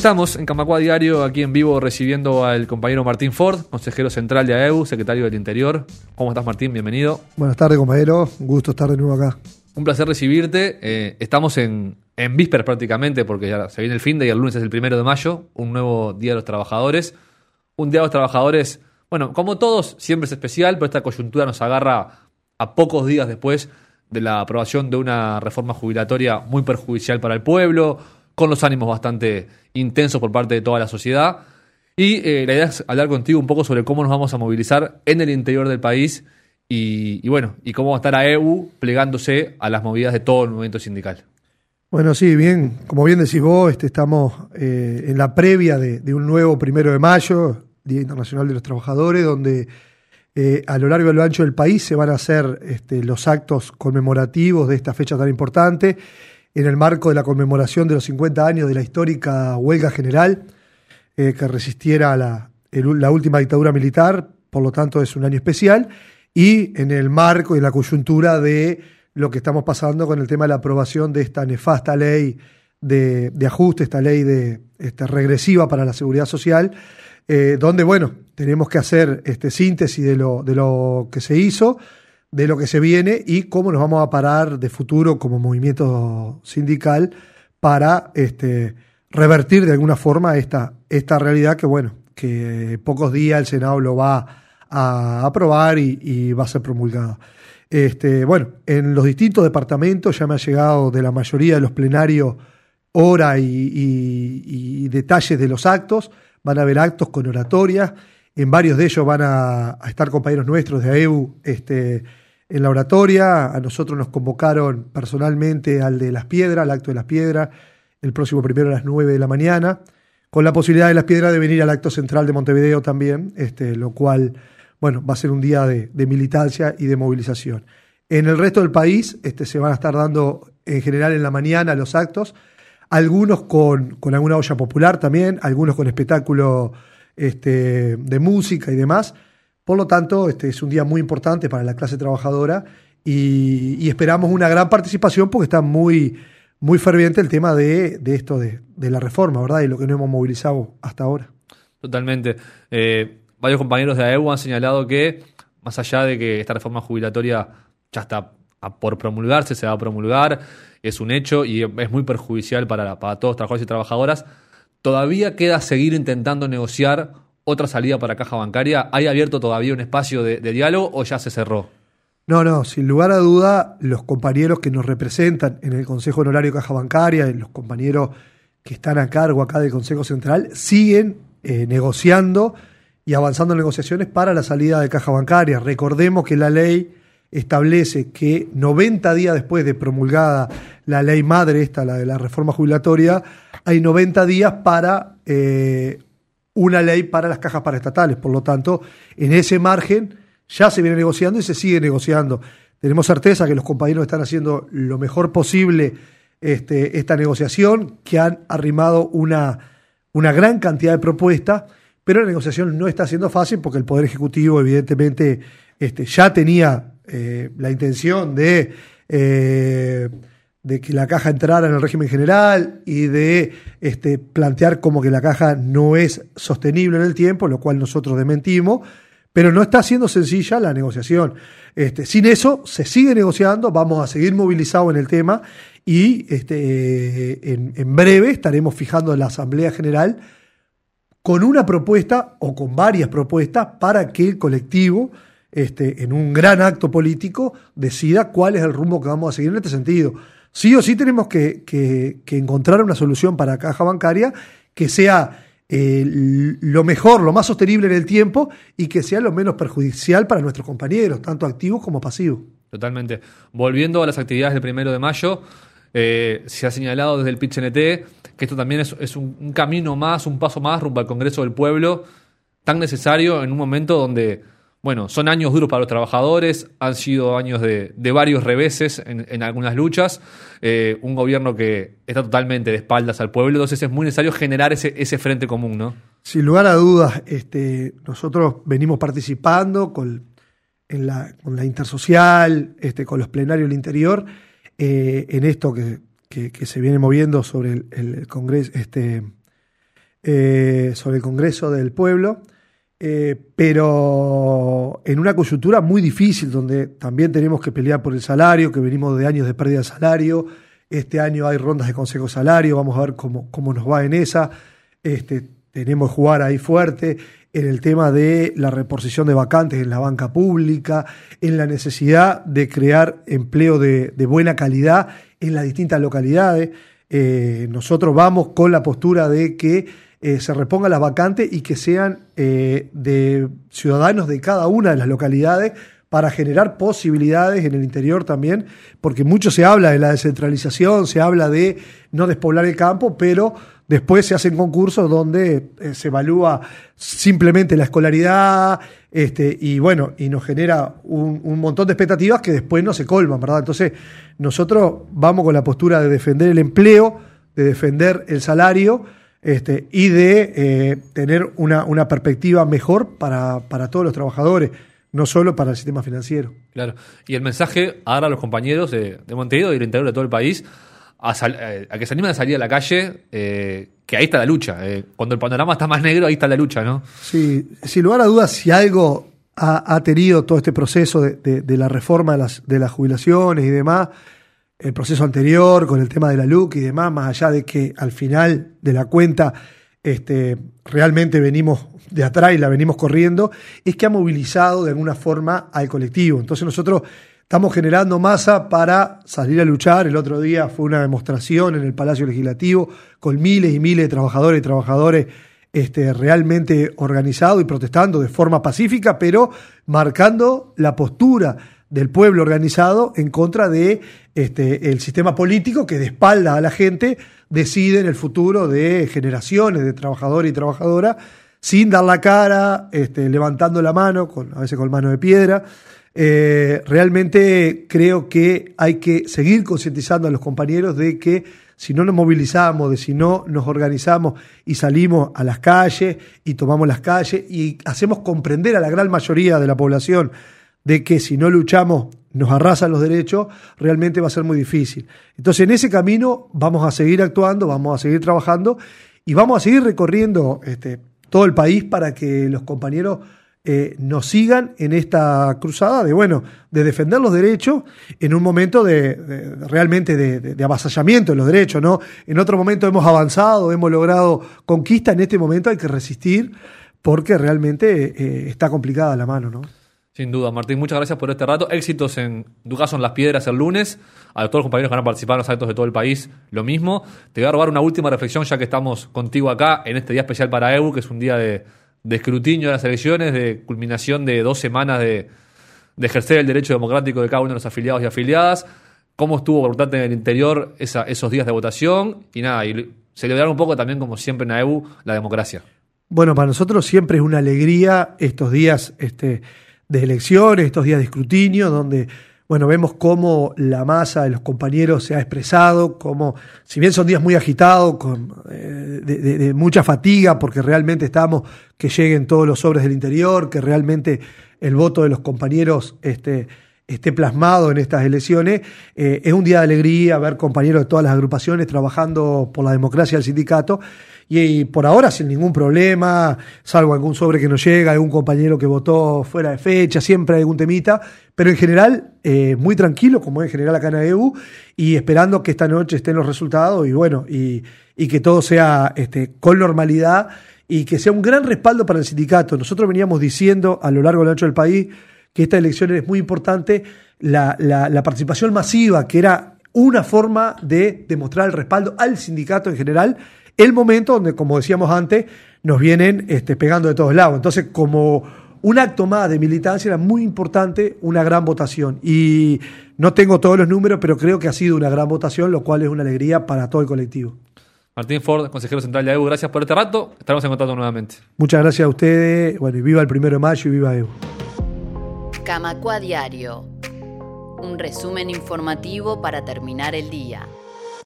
Estamos en Camacua Diario, aquí en vivo, recibiendo al compañero Martín Ford, consejero central de AEU, secretario del Interior. ¿Cómo estás, Martín? Bienvenido. Buenas tardes, compañero. Un gusto estar de nuevo acá. Un placer recibirte. Eh, estamos en, en vísperas prácticamente, porque ya se viene el fin de y el lunes es el primero de mayo, un nuevo Día de los Trabajadores. Un Día de los Trabajadores, bueno, como todos, siempre es especial, pero esta coyuntura nos agarra a pocos días después de la aprobación de una reforma jubilatoria muy perjudicial para el pueblo, con los ánimos bastante intensos por parte de toda la sociedad. Y eh, la idea es hablar contigo un poco sobre cómo nos vamos a movilizar en el interior del país y, bueno, y cómo va a estar AEU plegándose a las movidas de todo el movimiento sindical. Bueno, sí, bien, como bien decís vos, este, estamos eh, en la previa de, de, un nuevo primero de mayo, Día Internacional de los Trabajadores, donde eh, a lo largo y a lo ancho del país se van a hacer este, los actos conmemorativos de esta fecha tan importante en el marco de la conmemoración de los 50 años de la histórica huelga general eh, que resistiera a la, última dictadura militar, por lo tanto es un año especial, y en el marco y la coyuntura de lo que estamos pasando con el tema de la aprobación de esta nefasta ley de, de ajuste, esta ley de, este, regresiva para la seguridad social, eh, donde, bueno, tenemos que hacer este, síntesis de lo, de lo que se hizo, de lo que se viene y cómo nos vamos a parar de futuro como movimiento sindical para este, revertir de alguna forma esta, esta realidad que, bueno, que pocos días el Senado lo va a aprobar y, va a ser promulgada. Este, bueno, en los distintos departamentos ya me ha llegado de la mayoría de los plenarios hora y, y detalles de los actos. Van a haber actos con oratorias. En varios de ellos van a, estar compañeros nuestros de AEU este, en la oratoria. A nosotros nos convocaron personalmente al de Las Piedras, al acto de Las Piedras, el próximo primero a las 9 de la mañana, con la posibilidad de Las Piedras de venir al acto central de Montevideo también, este, lo cual, bueno, va a ser un día de, de militancia y de movilización. En el resto del país este, se van a estar dando en general en la mañana los actos, algunos con, con alguna olla popular también, algunos con espectáculo este, de música y demás. Por lo tanto, este es un día muy importante para la clase trabajadora y, esperamos una gran participación porque está muy, muy ferviente el tema de, de esto de, de, la reforma, ¿verdad? Y lo que no hemos movilizado hasta ahora. Totalmente. Eh, varios compañeros de AEU han señalado que, más allá de que esta reforma jubilatoria ya está por promulgarse, se va a promulgar, es un hecho y es muy perjudicial para, para todos los trabajadores y trabajadoras, todavía queda seguir intentando negociar otra salida para caja bancaria? ¿Hay abierto todavía un espacio de, diálogo o ya se cerró? No, no, sin lugar a duda, los compañeros que nos representan en el Consejo Honorario Caja Bancaria, los compañeros que están a cargo acá del Consejo Central, siguen eh, negociando y avanzando en negociaciones para la salida de caja bancaria. Recordemos que la ley establece que 90 días después de promulgada la ley madre, esta, la de la reforma jubilatoria, hay 90 días para eh, una ley para las cajas paraestatales. Por lo tanto, en ese margen ya se viene negociando y se sigue negociando. Tenemos certeza que los compañeros están haciendo lo mejor posible este, esta negociación, que han arrimado una, una gran cantidad de propuestas, pero la negociación no está siendo fácil porque el Poder Ejecutivo, evidentemente, este, ya tenía eh, la intención de. Eh, de que la caja entrara en el régimen general y de este, plantear como que la caja no es sostenible en el tiempo, lo cual nosotros desmentimos, pero no está siendo sencilla la negociación. Este, sin eso, se sigue negociando, vamos a seguir movilizados en el tema y este, en, en breve estaremos fijando la Asamblea General con una propuesta o con varias propuestas para que el colectivo, este, en un gran acto político, decida cuál es el rumbo que vamos a seguir en este sentido sí o sí tenemos que, que, encontrar una solución para caja bancaria que sea eh, lo mejor, lo más sostenible en el tiempo y que sea lo menos perjudicial para nuestros compañeros, tanto activos como pasivos. Totalmente. Volviendo a las actividades del primero de mayo, eh, se ha señalado desde el PIT-CNT que esto también es, es un, camino más, un paso más rumbo al Congreso del Pueblo, tan necesario en un momento donde bueno, son años duros para los trabajadores, han sido años de, varios reveses en, algunas luchas, eh, un gobierno que está totalmente de espaldas al pueblo, entonces es muy necesario generar ese, frente común, ¿no? Sin lugar a dudas, este, nosotros venimos participando con, en la, intersocial, este, con los plenarios del interior, eh, en esto que, se viene moviendo sobre el Congreso, este, eh, sobre el Congreso del Pueblo, eh, pero en una coyuntura muy difícil, donde también tenemos que pelear por el salario, que venimos de años de pérdida de salario. Este año hay rondas de consejo salario, vamos a ver cómo, cómo nos va en esa. Este, tenemos que jugar ahí fuerte en el tema de la reposición de vacantes en la banca pública, en la necesidad de crear empleo de, buena calidad en las distintas localidades. Eh, nosotros vamos con la postura de que eh, se repongan las vacantes y que sean eh, de ciudadanos de cada una de las localidades para generar posibilidades en el interior también, porque mucho se habla de la descentralización, se habla de no despoblar el campo, pero después se hacen concursos donde eh, se evalúa simplemente la escolaridad, este, y bueno, y nos genera un, un, montón de expectativas que después no se colman, ¿verdad? Entonces, nosotros vamos con la postura de defender el empleo, de defender el salario, este, y de eh, tener una, una perspectiva mejor para, para todos los trabajadores no solo para el sistema financiero. Claro. Y el mensaje ahora a los compañeros de, Montevideo y del interior de todo el país a, eh, que se animen a salir a la calle, eh, que ahí está la lucha. Eh, cuando el panorama está más negro, ahí está la lucha, ¿no? Sí, sin lugar a dudas, si algo ha, tenido todo este proceso de, la reforma de las, de las jubilaciones y demás, el proceso anterior con el tema de la LUC y demás, más allá de que al final de la cuenta este, realmente venimos de atrás y la venimos corriendo, es que ha movilizado de alguna forma al colectivo. Entonces nosotros estamos generando masa para salir a luchar. El otro día fue una demostración en el Palacio Legislativo con miles y miles de trabajadores y trabajadores este, realmente organizados y protestando de forma pacífica, pero marcando la postura del pueblo organizado en contra de este, el sistema político que de espalda a la gente decide en el futuro de generaciones de trabajadores y trabajadoras sin dar la cara, este, levantando la mano, con, a veces con mano de piedra. Eh, realmente creo que hay que seguir concientizando a los compañeros de que si no nos movilizamos, de si no nos organizamos y salimos a las calles y tomamos las calles y hacemos comprender a la gran mayoría de la población de que si no luchamos nos arrasan los derechos, realmente va a ser muy difícil. Entonces en ese camino vamos a seguir actuando, vamos a seguir trabajando y vamos a seguir recorriendo este, todo el país para que los compañeros eh, nos sigan en esta cruzada de, bueno, de defender los derechos en un momento de, realmente de, avasallamiento de los derechos, ¿no? En otro momento hemos avanzado, hemos logrado conquista, en este momento hay que resistir porque realmente eh, está complicada la mano, ¿no? Sin duda, Martín, muchas gracias por este rato. Éxitos en tu en Las Piedras el lunes. A todos los compañeros que van a participar en los actos de todo el país, lo mismo. Te voy a robar una última reflexión ya que estamos contigo acá en este día especial para EU, que es un día de, escrutinio de las elecciones, de culminación de dos semanas de, ejercer el derecho democrático de cada uno de los afiliados y afiliadas. ¿Cómo estuvo por en el interior esos días de votación? Y nada, y celebrar un poco también, como siempre en EU, la democracia. Bueno, para nosotros siempre es una alegría estos días. Este, de elecciones, estos días de escrutinio, donde bueno, vemos cómo la masa de los compañeros se ha expresado, como si bien son días muy agitados, con, eh, de, mucha fatiga, porque realmente estamos que lleguen todos los sobres del interior, que realmente el voto de los compañeros este, esté plasmado en estas elecciones, eh, es un día de alegría ver compañeros de todas las agrupaciones trabajando por la democracia del sindicato y, por ahora sin ningún problema, salvo algún sobre que no llega, algún compañero que votó fuera de fecha, siempre hay algún temita, pero en general eh, muy tranquilo, como en general acá en EU, y esperando que esta noche estén los resultados y bueno, y, que todo sea este, con normalidad y que sea un gran respaldo para el sindicato. Nosotros veníamos diciendo a lo largo del ancho del país que esta elección es muy importante, la, la participación masiva, que era una forma de demostrar el respaldo al sindicato en general el momento donde, como decíamos antes, nos vienen este, pegando de todos lados. Entonces, como un acto más de militancia era muy importante una gran votación. Y no tengo todos los números, pero creo que ha sido una gran votación, lo cual es una alegría para todo el colectivo. Martín Ford, consejero central de EU, gracias por este rato. Estaremos en contacto nuevamente. Muchas gracias a ustedes. Bueno, y viva el primero de mayo y viva EU. Camacua Diario. Un resumen informativo para terminar el día.